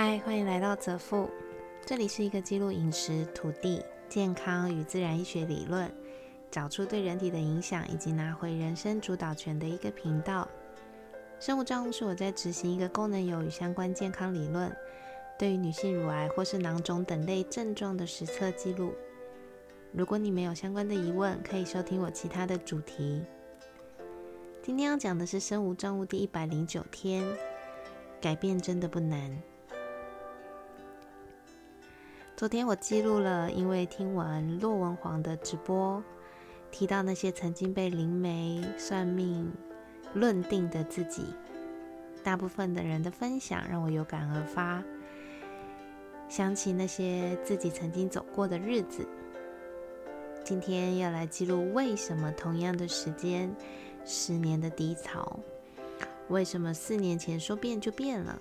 嗨，欢迎来到泽富，这里是一个记录饮食、土地、健康与自然医学理论，找出对人体的影响，以及拿回人生主导权的一个频道。生物账户是我在执行一个功能有与相关健康理论，对于女性乳癌或是囊肿等类症状的实测记录。如果你没有相关的疑问，可以收听我其他的主题。今天要讲的是生物账户第一百零九天，改变真的不难。昨天我记录了，因为听完骆文煌的直播，提到那些曾经被灵媒算命论定的自己，大部分的人的分享让我有感而发，想起那些自己曾经走过的日子。今天要来记录为什么同样的时间，十年的低潮，为什么四年前说变就变了？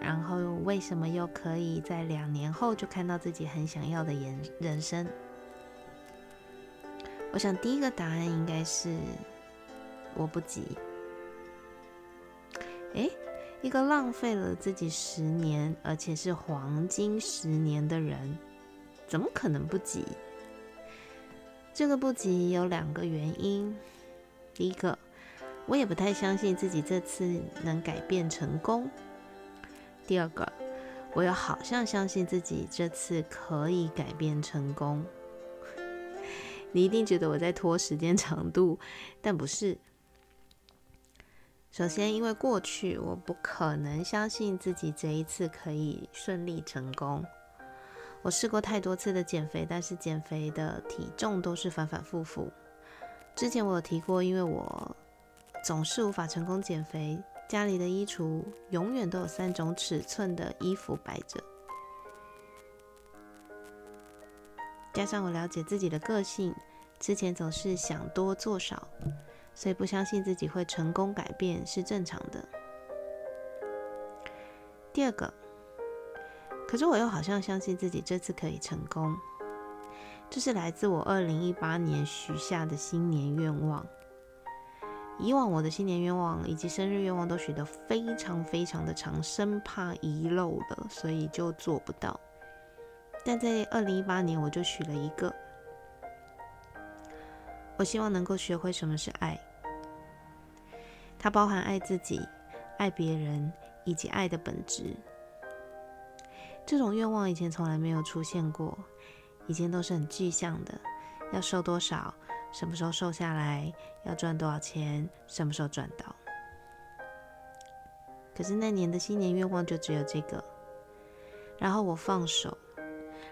然后为什么又可以在两年后就看到自己很想要的人人生？我想第一个答案应该是我不急。诶，一个浪费了自己十年，而且是黄金十年的人，怎么可能不急？这个不急有两个原因。第一个，我也不太相信自己这次能改变成功。第二个，我又好像相信自己这次可以改变成功。你一定觉得我在拖时间长度，但不是。首先，因为过去我不可能相信自己这一次可以顺利成功。我试过太多次的减肥，但是减肥的体重都是反反复复。之前我有提过，因为我总是无法成功减肥。家里的衣橱永远都有三种尺寸的衣服摆着，加上我了解自己的个性，之前总是想多做少，所以不相信自己会成功改变是正常的。第二个，可是我又好像相信自己这次可以成功，这是来自我二零一八年许下的新年愿望。以往我的新年愿望以及生日愿望都许得非常非常的长，生怕遗漏了，所以就做不到。但在二零一八年，我就许了一个，我希望能够学会什么是爱，它包含爱自己、爱别人以及爱的本质。这种愿望以前从来没有出现过，以前都是很具象的，要瘦多少。什么时候瘦下来？要赚多少钱？什么时候赚到？可是那年的新年愿望就只有这个。然后我放手，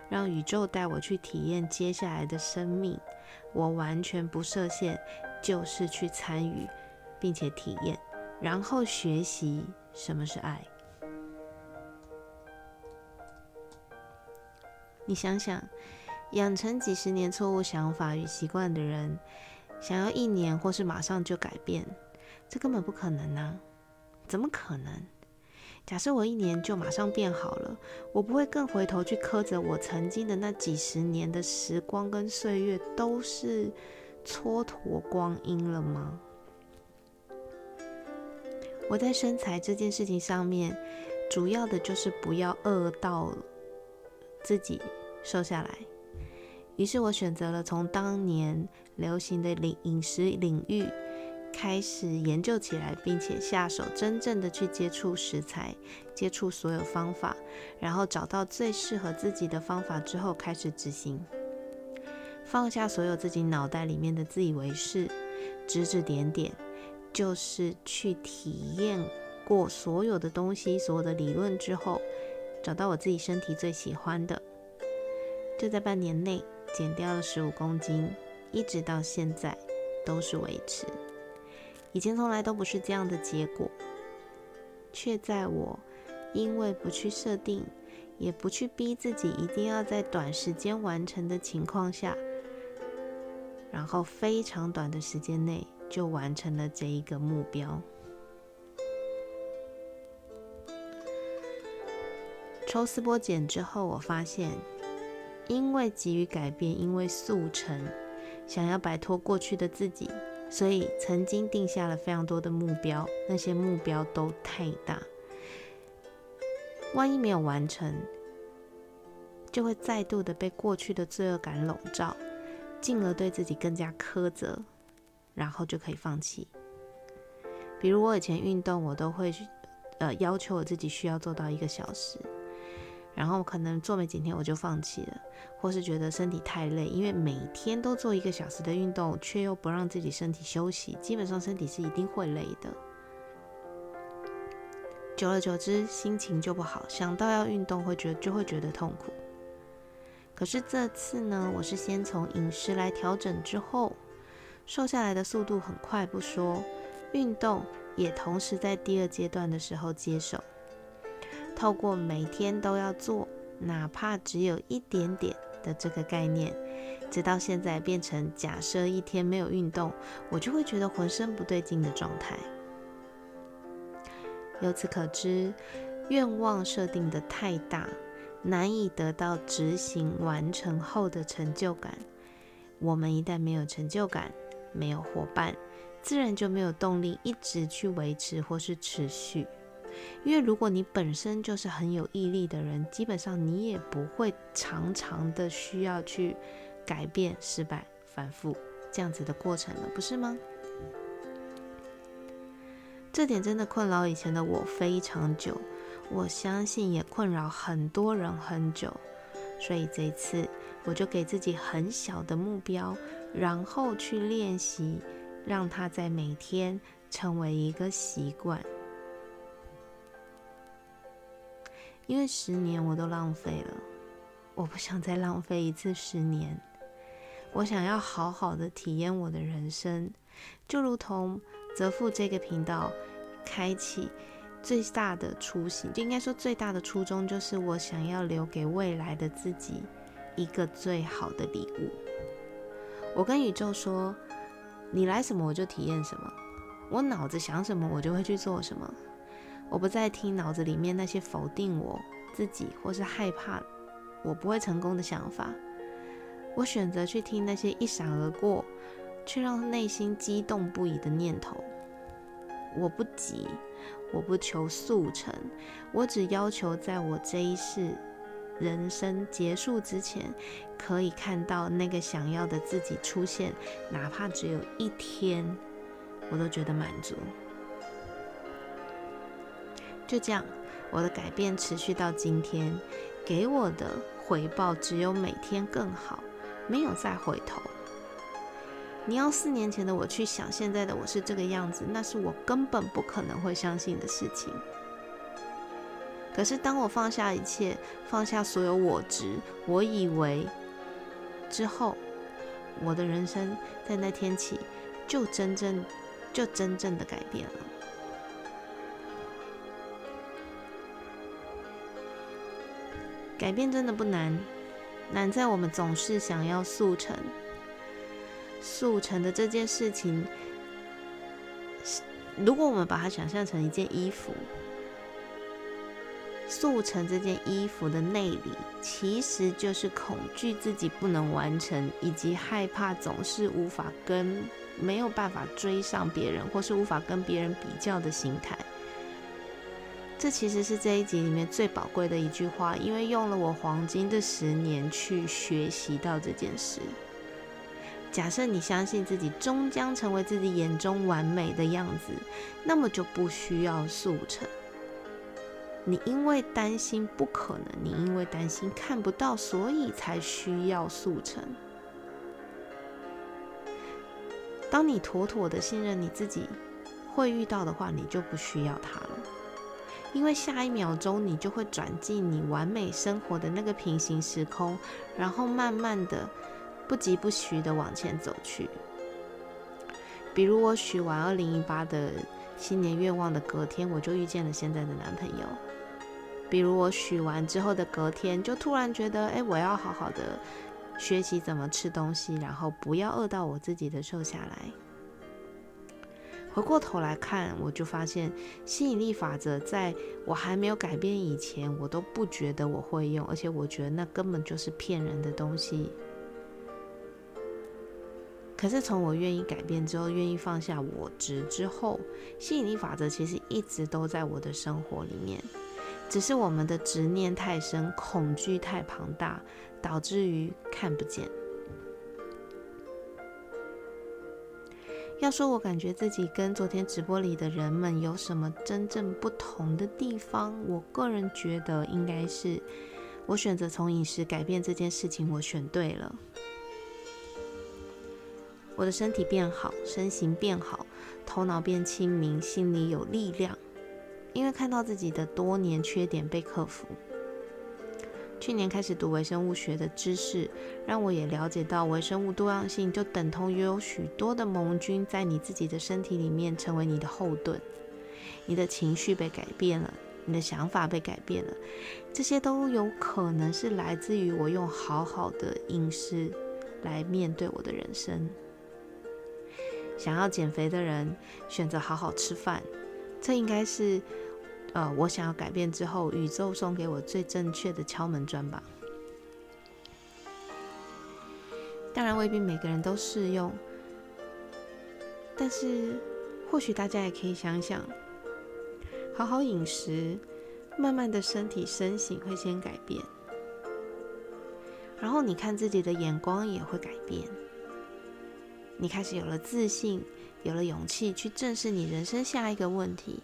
让宇宙带我去体验接下来的生命。我完全不设限，就是去参与，并且体验，然后学习什么是爱。你想想。养成几十年错误想法与习惯的人，想要一年或是马上就改变，这根本不可能啊！怎么可能？假设我一年就马上变好了，我不会更回头去苛责我曾经的那几十年的时光跟岁月都是蹉跎光阴了吗？我在身材这件事情上面，主要的就是不要饿到自己瘦下来。于是我选择了从当年流行的领饮食领域开始研究起来，并且下手真正的去接触食材，接触所有方法，然后找到最适合自己的方法之后开始执行。放下所有自己脑袋里面的自以为是，指指点点，就是去体验过所有的东西、所有的理论之后，找到我自己身体最喜欢的，就在半年内。减掉了十五公斤，一直到现在都是维持。以前从来都不是这样的结果，却在我因为不去设定，也不去逼自己一定要在短时间完成的情况下，然后非常短的时间内就完成了这一个目标。抽丝剥茧之后，我发现。因为急于改变，因为速成，想要摆脱过去的自己，所以曾经定下了非常多的目标。那些目标都太大，万一没有完成，就会再度的被过去的罪恶感笼罩，进而对自己更加苛责，然后就可以放弃。比如我以前运动，我都会去呃要求我自己需要做到一个小时。然后可能做没几天我就放弃了，或是觉得身体太累，因为每天都做一个小时的运动，却又不让自己身体休息，基本上身体是一定会累的。久而久之，心情就不好，想到要运动会觉就会觉得痛苦。可是这次呢，我是先从饮食来调整之后，瘦下来的速度很快不说，运动也同时在第二阶段的时候接手。透过每天都要做，哪怕只有一点点的这个概念，直到现在变成假设一天没有运动，我就会觉得浑身不对劲的状态。由此可知，愿望设定的太大，难以得到执行完成后的成就感。我们一旦没有成就感，没有伙伴，自然就没有动力一直去维持或是持续。因为如果你本身就是很有毅力的人，基本上你也不会常常的需要去改变、失败、反复这样子的过程了，不是吗？这点真的困扰以前的我非常久，我相信也困扰很多人很久。所以这一次我就给自己很小的目标，然后去练习，让它在每天成为一个习惯。因为十年我都浪费了，我不想再浪费一次十年。我想要好好的体验我的人生，就如同泽富这个频道开启最大的初心，就应该说最大的初衷，就是我想要留给未来的自己一个最好的礼物。我跟宇宙说：“你来什么我就体验什么，我脑子想什么我就会去做什么。”我不再听脑子里面那些否定我自己或是害怕我不会成功的想法，我选择去听那些一闪而过却让内心激动不已的念头。我不急，我不求速成，我只要求在我这一世人生结束之前，可以看到那个想要的自己出现，哪怕只有一天，我都觉得满足。就这样，我的改变持续到今天，给我的回报只有每天更好，没有再回头。你要四年前的我去想现在的我是这个样子，那是我根本不可能会相信的事情。可是当我放下一切，放下所有我执，我以为之后，我的人生在那天起就真正就真正的改变了。改变真的不难，难在我们总是想要速成。速成的这件事情，如果我们把它想象成一件衣服，速成这件衣服的内里，其实就是恐惧自己不能完成，以及害怕总是无法跟没有办法追上别人，或是无法跟别人比较的心态。这其实是这一集里面最宝贵的一句话，因为用了我黄金的十年去学习到这件事。假设你相信自己终将成为自己眼中完美的样子，那么就不需要速成。你因为担心不可能，你因为担心看不到，所以才需要速成。当你妥妥的信任你自己会遇到的话，你就不需要它了。因为下一秒钟你就会转进你完美生活的那个平行时空，然后慢慢的不疾不徐的往前走去。比如我许完二零一八的新年愿望的隔天，我就遇见了现在的男朋友。比如我许完之后的隔天，就突然觉得，哎，我要好好的学习怎么吃东西，然后不要饿到我自己的瘦下来。回过头来看，我就发现吸引力法则在我还没有改变以前，我都不觉得我会用，而且我觉得那根本就是骗人的东西。可是从我愿意改变之后，愿意放下我执之后，吸引力法则其实一直都在我的生活里面。只是我们的执念太深，恐惧太庞大，导致于看不见。要说我感觉自己跟昨天直播里的人们有什么真正不同的地方，我个人觉得应该是我选择从饮食改变这件事情，我选对了。我的身体变好，身形变好，头脑变清明，心里有力量，因为看到自己的多年缺点被克服。去年开始读微生物学的知识，让我也了解到微生物多样性就等同于有许多的盟军在你自己的身体里面成为你的后盾。你的情绪被改变了，你的想法被改变了，这些都有可能是来自于我用好好的饮食来面对我的人生。想要减肥的人选择好好吃饭，这应该是。呃，我想要改变之后，宇宙送给我最正确的敲门砖吧。当然未必每个人都适用，但是或许大家也可以想想，好好饮食，慢慢的身体身形会先改变，然后你看自己的眼光也会改变，你开始有了自信，有了勇气去正视你人生下一个问题。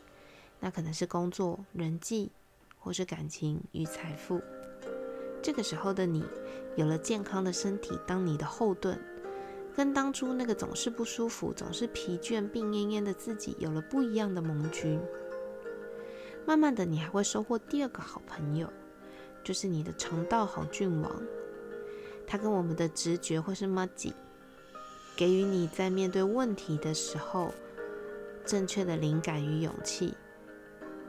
那可能是工作、人际，或是感情与财富。这个时候的你，有了健康的身体当你的后盾，跟当初那个总是不舒服、总是疲倦、病恹恹的自己，有了不一样的盟军。慢慢的，你还会收获第二个好朋友，就是你的肠道好菌王。他跟我们的直觉或是 m a g i 给予你在面对问题的时候正确的灵感与勇气。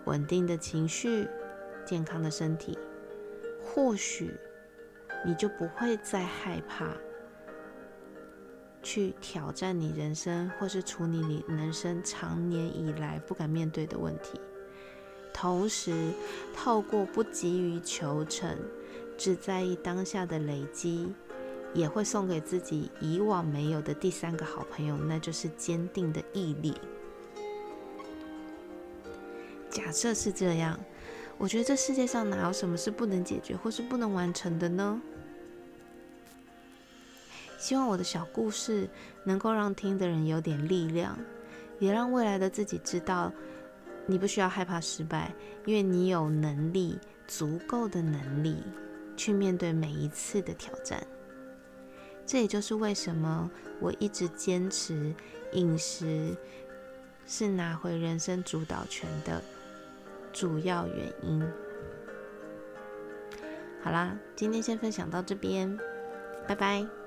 稳定的情绪，健康的身体，或许你就不会再害怕去挑战你人生，或是处理你人生长年以来不敢面对的问题。同时，透过不急于求成，只在意当下的累积，也会送给自己以往没有的第三个好朋友，那就是坚定的毅力。假设是这样，我觉得这世界上哪有什么是不能解决或是不能完成的呢？希望我的小故事能够让听的人有点力量，也让未来的自己知道，你不需要害怕失败，因为你有能力，足够的能力去面对每一次的挑战。这也就是为什么我一直坚持饮食是拿回人生主导权的。主要原因。好啦，今天先分享到这边，拜拜。